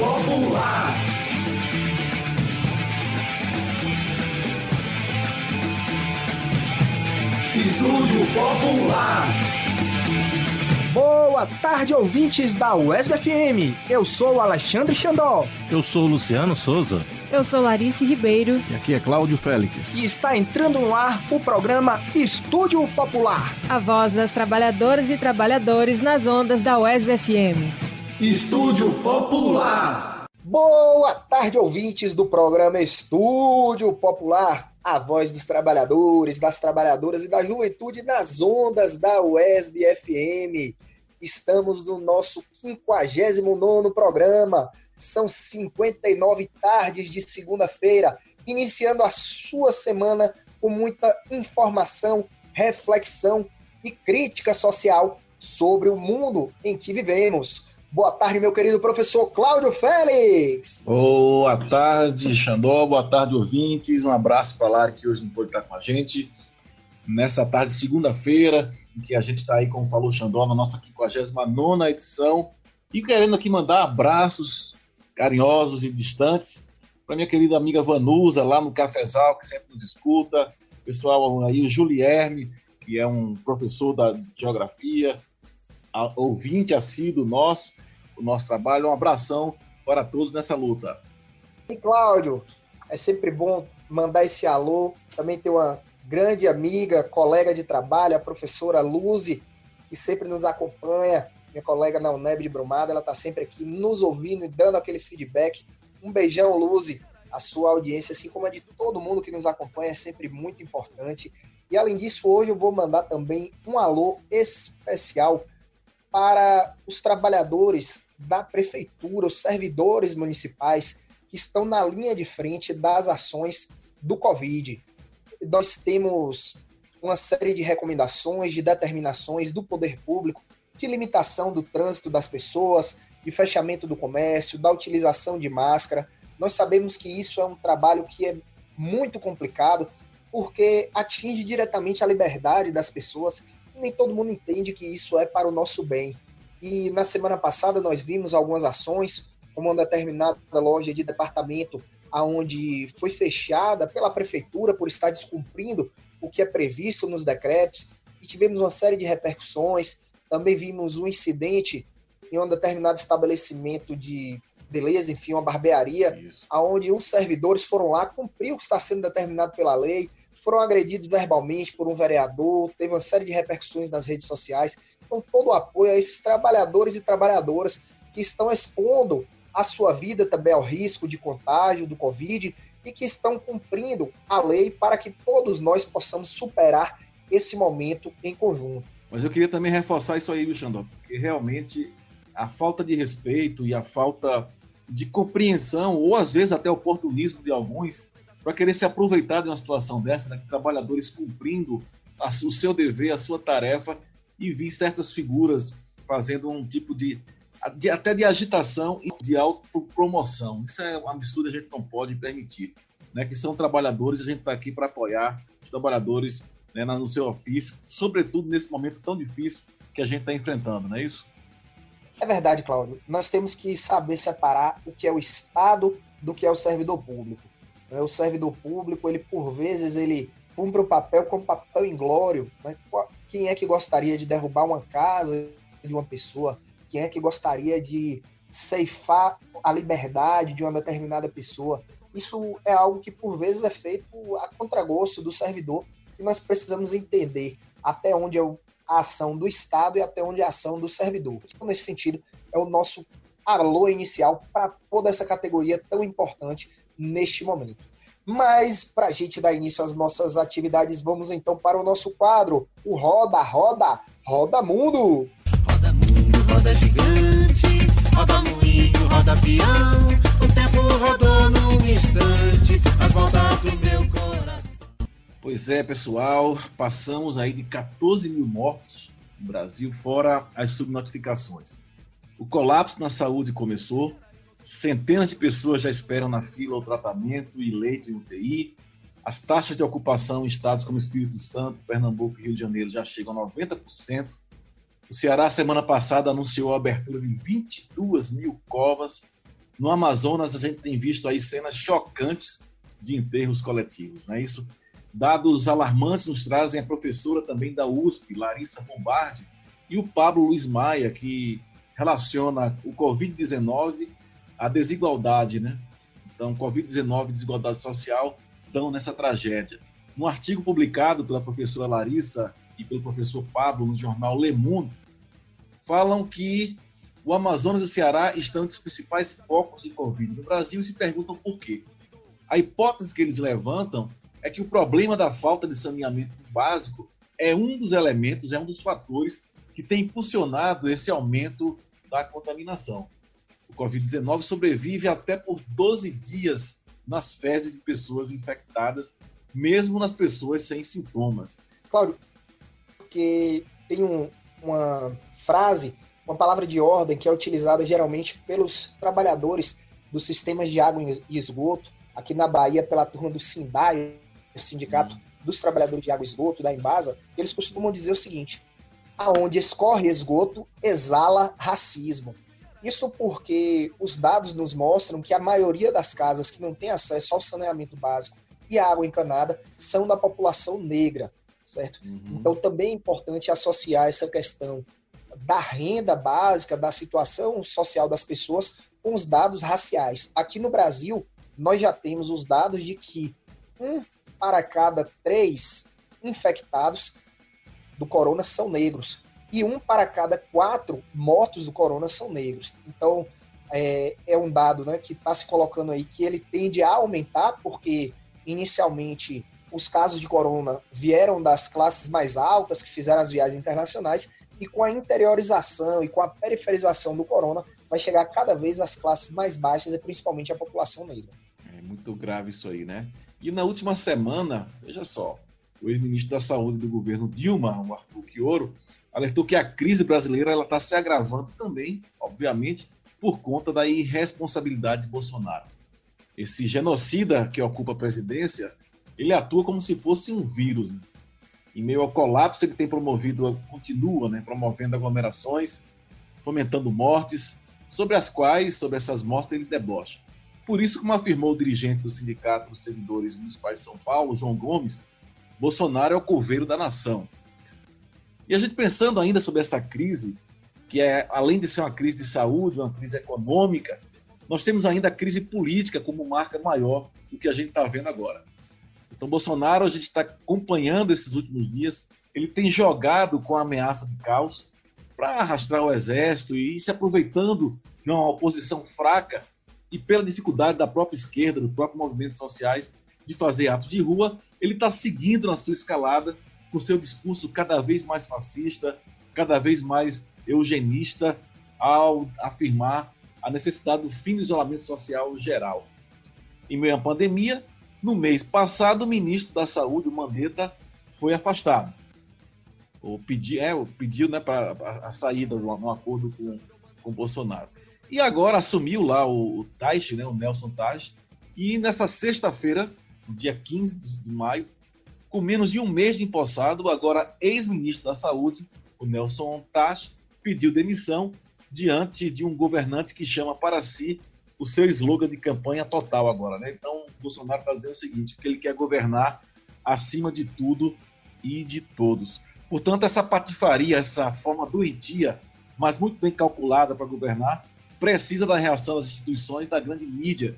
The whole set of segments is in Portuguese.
Popular. Estúdio Popular. Boa tarde, ouvintes da UESB FM. Eu sou o Alexandre Xandó. Eu sou o Luciano Souza. Eu sou Larice Ribeiro. E aqui é Cláudio Félix. E está entrando no ar o programa Estúdio Popular. A voz das trabalhadoras e trabalhadores nas ondas da UESB FM. Estúdio Popular. Boa tarde, ouvintes do programa Estúdio Popular. A voz dos trabalhadores, das trabalhadoras e da juventude nas ondas da UESB FM. Estamos no nosso 59 programa. São 59 tardes de segunda-feira, iniciando a sua semana com muita informação, reflexão e crítica social sobre o mundo em que vivemos. Boa tarde, meu querido professor Cláudio Félix. Boa tarde, Xandó. Boa tarde, ouvintes. Um abraço para Lara, que hoje não pode estar com a gente. Nessa tarde, segunda-feira, em que a gente está aí, como falou Xandó, na nossa 59 edição. E querendo aqui mandar abraços carinhosos e distantes para minha querida amiga Vanusa, lá no Cafezal, que sempre nos escuta. Pessoal aí, o Julierme, que é um professor da geografia, ouvinte assíduo nosso, o nosso trabalho. Um abração para todos nessa luta. E Cláudio, é sempre bom mandar esse alô. Também tem uma grande amiga, colega de trabalho, a professora Luzi, que sempre nos acompanha, minha colega na UNEB de Brumada, ela está sempre aqui nos ouvindo e dando aquele feedback. Um beijão, Luzi. A sua audiência, assim como a de todo mundo que nos acompanha, é sempre muito importante. E além disso, hoje eu vou mandar também um alô especial para os trabalhadores da prefeitura, os servidores municipais que estão na linha de frente das ações do Covid. Nós temos uma série de recomendações, de determinações do poder público de limitação do trânsito das pessoas, de fechamento do comércio, da utilização de máscara. Nós sabemos que isso é um trabalho que é muito complicado, porque atinge diretamente a liberdade das pessoas nem todo mundo entende que isso é para o nosso bem. E na semana passada nós vimos algumas ações, como uma determinada loja de departamento aonde foi fechada pela prefeitura por estar descumprindo o que é previsto nos decretos, e tivemos uma série de repercussões. Também vimos um incidente em um determinado estabelecimento de beleza, enfim, uma barbearia, Isso. onde os servidores foram lá cumprir o que está sendo determinado pela lei, foram agredidos verbalmente por um vereador, teve uma série de repercussões nas redes sociais. Então, todo o apoio a esses trabalhadores e trabalhadoras que estão expondo a sua vida também ao risco de contágio do Covid e que estão cumprindo a lei para que todos nós possamos superar esse momento em conjunto. Mas eu queria também reforçar isso aí, Xandó, porque realmente a falta de respeito e a falta de compreensão, ou às vezes até oportunismo de alguns, para querer se aproveitar de uma situação dessa, né, trabalhadores cumprindo a, o seu dever, a sua tarefa, e vi certas figuras fazendo um tipo de, de até de agitação e de autopromoção. Isso é um absurdo, a gente não pode permitir. Né, que são trabalhadores, a gente está aqui para apoiar os trabalhadores né, no seu ofício, sobretudo nesse momento tão difícil que a gente está enfrentando, não é isso? É verdade, Cláudio. Nós temos que saber separar o que é o Estado do que é o servidor público. Né? O servidor público, ele por vezes, ele cumpre o papel como papel inglório. Né? Quem é que gostaria de derrubar uma casa de uma pessoa? Quem é que gostaria de ceifar a liberdade de uma determinada pessoa? Isso é algo que por vezes é feito a contragosto do servidor e nós precisamos entender até onde é a ação do Estado e até onde é a ação do servidor. Então, nesse sentido, é o nosso alô inicial para toda essa categoria tão importante neste momento. Mas, para a gente dar início às nossas atividades, vamos então para o nosso quadro, o Roda, Roda, Roda Mundo. Roda Mundo, roda gigante, roda moinho, roda peão, o tempo rodou num instante, as voltas do meu coração. Pois é, pessoal, passamos aí de 14 mil mortos no Brasil, fora as subnotificações. O colapso na saúde começou, Centenas de pessoas já esperam na fila o tratamento e leito em UTI. As taxas de ocupação em estados como Espírito Santo, Pernambuco e Rio de Janeiro já chegam a 90%. O Ceará, semana passada, anunciou a abertura de 22 mil covas no Amazonas a gente tem visto aí cenas chocantes de enterros coletivos, não é isso? Dados alarmantes nos trazem a professora também da USP, Larissa Bombardi, e o Pablo Luiz Maia, que relaciona o Covid-19 à desigualdade, né? Então, Covid-19 e desigualdade social estão nessa tragédia. No artigo publicado pela professora Larissa e pelo professor Pablo no jornal Le Monde, falam que o Amazonas e o Ceará estão entre os principais focos de Covid no Brasil e se perguntam por quê. A hipótese que eles levantam é que o problema da falta de saneamento básico é um dos elementos, é um dos fatores que tem impulsionado esse aumento da contaminação. O Covid-19 sobrevive até por 12 dias nas fezes de pessoas infectadas, mesmo nas pessoas sem sintomas. Claro, porque tem um, uma frase, uma palavra de ordem que é utilizada geralmente pelos trabalhadores dos sistemas de água e esgoto, aqui na Bahia pela turma do SINDAI, o Sindicato dos Trabalhadores de Água e Esgoto, da Embasa, eles costumam dizer o seguinte: aonde escorre esgoto, exala racismo. Isso porque os dados nos mostram que a maioria das casas que não tem acesso ao saneamento básico e água encanada são da população negra, certo? Uhum. Então também é importante associar essa questão da renda básica, da situação social das pessoas com os dados raciais. Aqui no Brasil, nós já temos os dados de que um para cada três infectados do corona são negros. E um para cada quatro mortos do corona são negros. Então, é, é um dado né, que está se colocando aí que ele tende a aumentar, porque inicialmente os casos de corona vieram das classes mais altas, que fizeram as viagens internacionais, e com a interiorização e com a periferização do corona, vai chegar cada vez às classes mais baixas e principalmente a população negra. É muito grave isso aí, né? E na última semana, veja só, o ex-ministro da Saúde do governo Dilma, o Arthur Quioro, alertou que a crise brasileira está se agravando também, obviamente, por conta da irresponsabilidade de Bolsonaro. Esse genocida que ocupa a presidência, ele atua como se fosse um vírus. Né? Em meio ao colapso, ele tem promovido, continua né, promovendo aglomerações, fomentando mortes, sobre as quais, sobre essas mortes, ele debocha. Por isso, como afirmou o dirigente do Sindicato dos Servidores Municipais de São Paulo, João Gomes, Bolsonaro é o coveiro da nação. E a gente pensando ainda sobre essa crise, que é além de ser uma crise de saúde, uma crise econômica, nós temos ainda a crise política como marca maior do que a gente está vendo agora. Então, Bolsonaro, a gente está acompanhando esses últimos dias, ele tem jogado com a ameaça de caos para arrastar o exército e se aproveitando de uma oposição fraca e pela dificuldade da própria esquerda, dos próprios movimentos sociais, de fazer atos de rua, ele está seguindo na sua escalada com seu discurso cada vez mais fascista, cada vez mais eugenista, ao afirmar a necessidade do fim do isolamento social geral. Em meio à pandemia, no mês passado, o ministro da Saúde, o Mandetta, foi afastado. O pedi, é, pediu né, para a, a saída de um, acordo com, com Bolsonaro. E agora assumiu lá o, o Taish, né, o Nelson Taish, e nessa sexta-feira dia 15 de maio, com menos de um mês de empossado, agora ex-ministro da Saúde, o Nelson Tash, pediu demissão diante de um governante que chama para si o seu slogan de campanha total agora. Né? Então, o Bolsonaro está dizendo o seguinte, que ele quer governar acima de tudo e de todos. Portanto, essa patifaria, essa forma doentia, mas muito bem calculada para governar, precisa da reação das instituições, da grande mídia,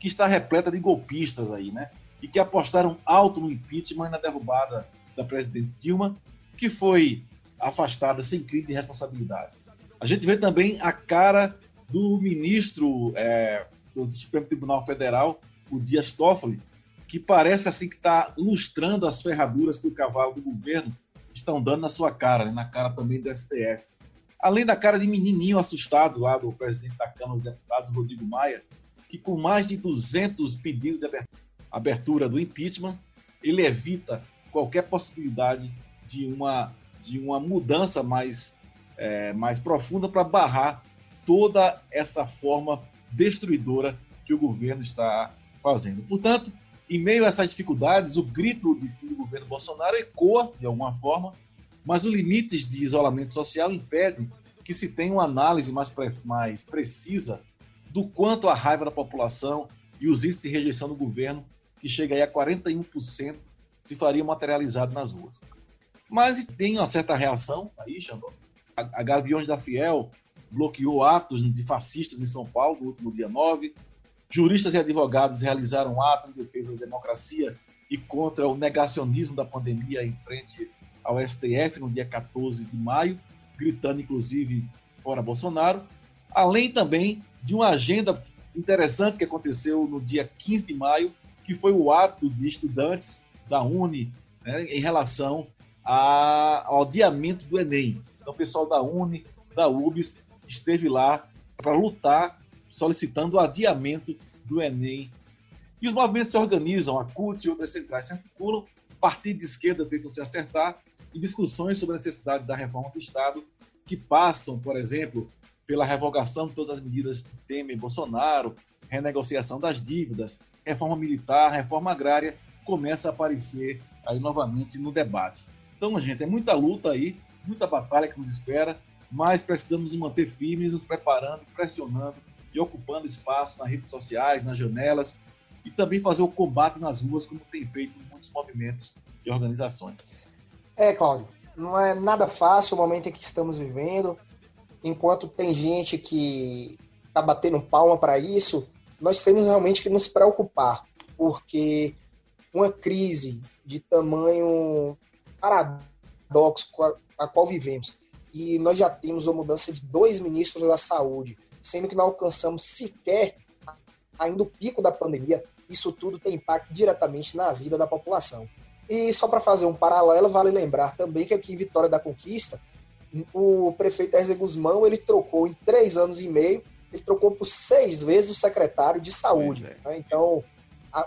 que está repleta de golpistas aí, né? E que apostaram alto no impeachment e na derrubada da presidente Dilma, que foi afastada sem crime de responsabilidade. A gente vê também a cara do ministro é, do Supremo Tribunal Federal, o Dias Toffoli, que parece assim que está lustrando as ferraduras que o cavalo do governo estão dando na sua cara, né, na cara também do STF. Além da cara de menininho assustado lá do presidente da Câmara dos Deputados, Rodrigo Maia, que com mais de 200 pedidos de abertura abertura do impeachment, ele evita qualquer possibilidade de uma, de uma mudança mais, é, mais profunda para barrar toda essa forma destruidora que o governo está fazendo. Portanto, em meio a essas dificuldades, o grito do governo Bolsonaro ecoa de alguma forma, mas os limites de isolamento social impedem que se tenha uma análise mais, mais precisa do quanto a raiva da população e os índices de rejeição do governo, que chega aí a 41%, se faria materializado nas ruas. Mas tem uma certa reação aí, Xandó. A, Gaviões da Fiel bloqueou atos de fascistas em São Paulo no último dia 9. Juristas e advogados realizaram ato em defesa da democracia e contra o negacionismo da pandemia em frente ao STF no dia 14 de maio, gritando inclusive fora Bolsonaro, além também de uma agenda interessante que aconteceu no dia 15 de maio, que foi o ato de estudantes da Uni né, em relação a, ao adiamento do Enem. Então, o pessoal da Uni, da UBS, esteve lá para lutar, solicitando o adiamento do Enem. E os movimentos se organizam, a CUT e outras centrais se articulam, partidos de esquerda tentam se acertar, e discussões sobre a necessidade da reforma do Estado, que passam, por exemplo, pela revogação de todas as medidas de Temer e Bolsonaro, renegociação das dívidas, reforma militar, reforma agrária, começa a aparecer aí novamente no debate. Então, gente, é muita luta aí, muita batalha que nos espera, mas precisamos nos manter firmes, nos preparando, pressionando e ocupando espaço nas redes sociais, nas janelas e também fazer o combate nas ruas, como tem feito muitos movimentos e organizações. É, Cláudio, não é nada fácil o momento em que estamos vivendo. Enquanto tem gente que está batendo palma para isso, nós temos realmente que nos preocupar, porque uma crise de tamanho paradoxo a qual vivemos, e nós já temos a mudança de dois ministros da saúde, sendo que não alcançamos sequer ainda o pico da pandemia, isso tudo tem impacto diretamente na vida da população. E só para fazer um paralelo, vale lembrar também que aqui em Vitória da Conquista, o prefeito Erze Guzmão, ele trocou em três anos e meio, ele trocou por seis vezes o secretário de saúde. É. Né? Então,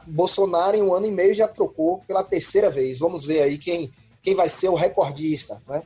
Bolsonaro em um ano e meio já trocou pela terceira vez. Vamos ver aí quem, quem vai ser o recordista. Né?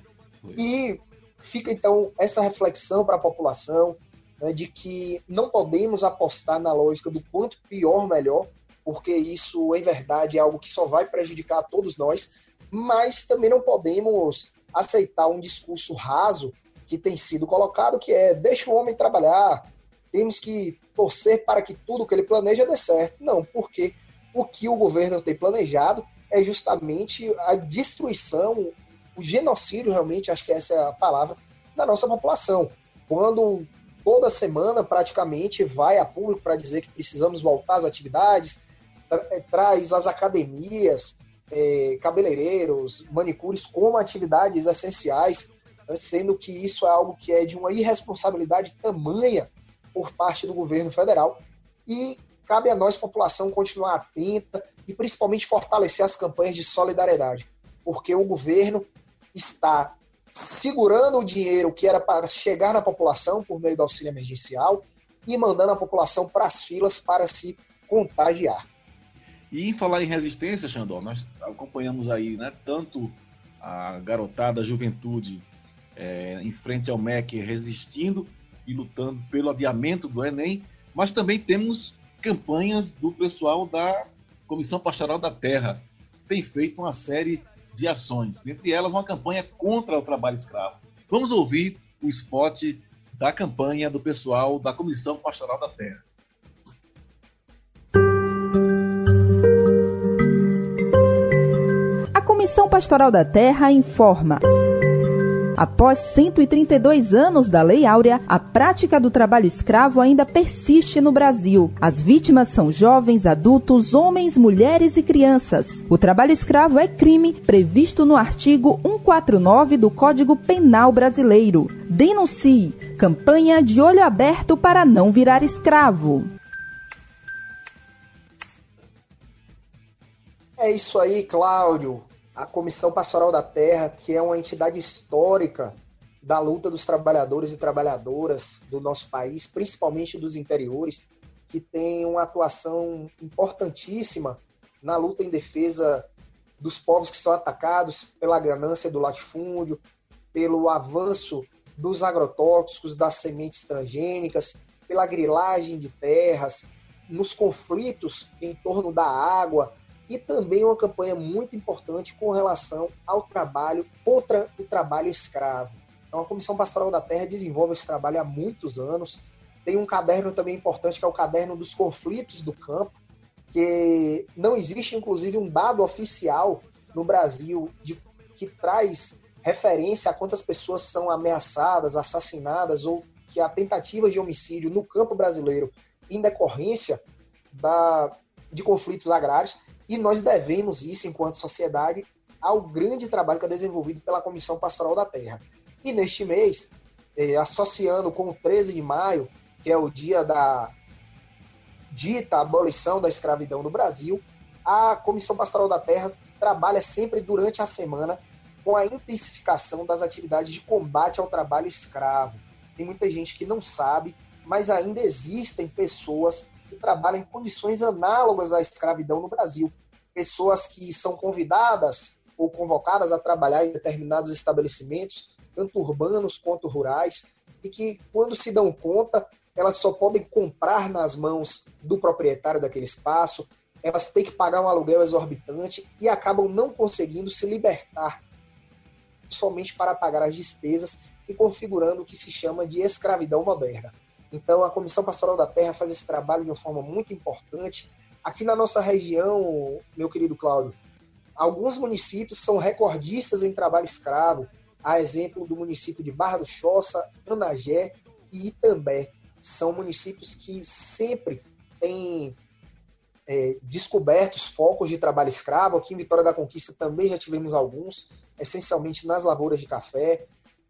E fica então essa reflexão para a população né, de que não podemos apostar na lógica do quanto pior, melhor, porque isso, em verdade, é algo que só vai prejudicar a todos nós, mas também não podemos aceitar um discurso raso que tem sido colocado, que é deixa o homem trabalhar, temos que torcer para que tudo que ele planeja dê certo. Não, porque o que o governo tem planejado é justamente a destruição, o genocídio, realmente, acho que essa é a palavra, da nossa população. Quando toda semana, praticamente, vai a público para dizer que precisamos voltar às atividades, é, traz as academias, é, cabeleireiros, manicures como atividades essenciais, né, sendo que isso é algo que é de uma irresponsabilidade tamanha por parte do governo federal e cabe a nós, população, continuar atenta e principalmente fortalecer as campanhas de solidariedade, porque o governo está segurando o dinheiro que era para chegar na população por meio do auxílio emergencial e mandando a população para as filas para se contagiar. E em falar em resistência, Xandó, nós acompanhamos aí né, tanto a garotada, a juventude é, em frente ao MEC resistindo e lutando pelo adiamento do Enem, mas também temos campanhas do pessoal da Comissão Pastoral da Terra. Tem feito uma série de ações, dentre elas uma campanha contra o trabalho escravo. Vamos ouvir o spot da campanha do pessoal da Comissão Pastoral da Terra. Comissão Pastoral da Terra informa. Após 132 anos da Lei Áurea, a prática do trabalho escravo ainda persiste no Brasil. As vítimas são jovens, adultos, homens, mulheres e crianças. O trabalho escravo é crime previsto no artigo 149 do Código Penal Brasileiro. Denuncie. Campanha de olho aberto para não virar escravo. É isso aí, Cláudio a Comissão Pastoral da Terra, que é uma entidade histórica da luta dos trabalhadores e trabalhadoras do nosso país, principalmente dos interiores, que tem uma atuação importantíssima na luta em defesa dos povos que são atacados pela ganância do latifúndio, pelo avanço dos agrotóxicos, das sementes transgênicas, pela grilagem de terras, nos conflitos em torno da água, e também uma campanha muito importante com relação ao trabalho contra o trabalho escravo. Então, a Comissão Pastoral da Terra desenvolve esse trabalho há muitos anos tem um caderno também importante, que é o caderno dos conflitos do campo, que não existe, inclusive, um dado oficial no Brasil de, que traz referência a quantas pessoas são ameaçadas, assassinadas ou que há tentativas de homicídio no campo brasileiro em decorrência da, de conflitos agrários. E nós devemos isso, enquanto sociedade, ao grande trabalho que é desenvolvido pela Comissão Pastoral da Terra. E neste mês, eh, associando com o 13 de maio, que é o dia da dita abolição da escravidão no Brasil, a Comissão Pastoral da Terra trabalha sempre durante a semana com a intensificação das atividades de combate ao trabalho escravo. Tem muita gente que não sabe, mas ainda existem pessoas que trabalham em condições análogas à escravidão no Brasil. Pessoas que são convidadas ou convocadas a trabalhar em determinados estabelecimentos, tanto urbanos quanto rurais, e que, quando se dão conta, elas só podem comprar nas mãos do proprietário daquele espaço, elas têm que pagar um aluguel exorbitante e acabam não conseguindo se libertar somente para pagar as despesas e configurando o que se chama de escravidão moderna. Então, a Comissão Pastoral da Terra faz esse trabalho de uma forma muito importante. Aqui na nossa região, meu querido Cláudio, alguns municípios são recordistas em trabalho escravo, a exemplo do município de Barra do Choça, Anagé e Itambé. São municípios que sempre têm é, descobertos focos de trabalho escravo. Aqui em Vitória da Conquista também já tivemos alguns, essencialmente nas lavouras de café.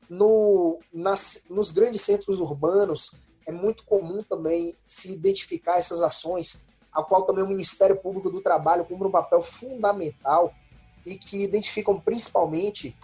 No, nas, nos grandes centros urbanos, é muito comum também se identificar essas ações, a qual também o Ministério Público do Trabalho cumpre um papel fundamental e que identificam principalmente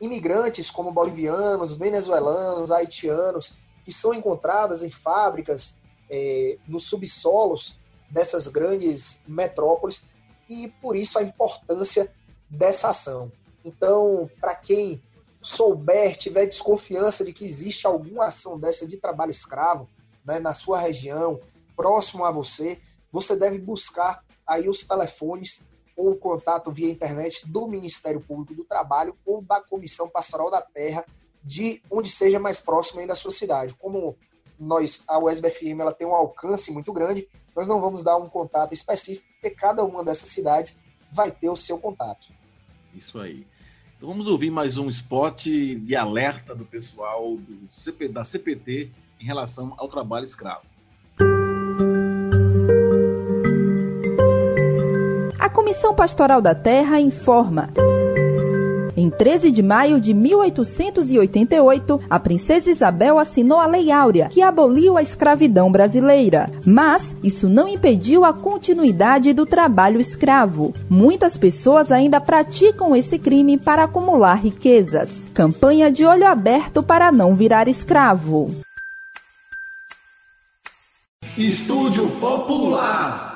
imigrantes como bolivianos, venezuelanos, haitianos, que são encontradas em fábricas, é, nos subsolos dessas grandes metrópoles, e por isso a importância dessa ação. Então, para quem souber, tiver desconfiança de que existe alguma ação dessa de trabalho escravo né, na sua região, próximo a você, você deve buscar aí os telefones ou o contato via internet do Ministério Público do Trabalho ou da Comissão Pastoral da Terra, de onde seja mais próximo aí da sua cidade. Como nós, a USBFM, ela tem um alcance muito grande, nós não vamos dar um contato específico, porque cada uma dessas cidades vai ter o seu contato. Isso aí. Então vamos ouvir mais um spot de alerta do pessoal do CP, da CPT em relação ao trabalho escravo. Comissão Pastoral da Terra informa. Em 13 de maio de 1888, a princesa Isabel assinou a Lei Áurea, que aboliu a escravidão brasileira. Mas isso não impediu a continuidade do trabalho escravo. Muitas pessoas ainda praticam esse crime para acumular riquezas. Campanha de olho aberto para não virar escravo. Estúdio Popular.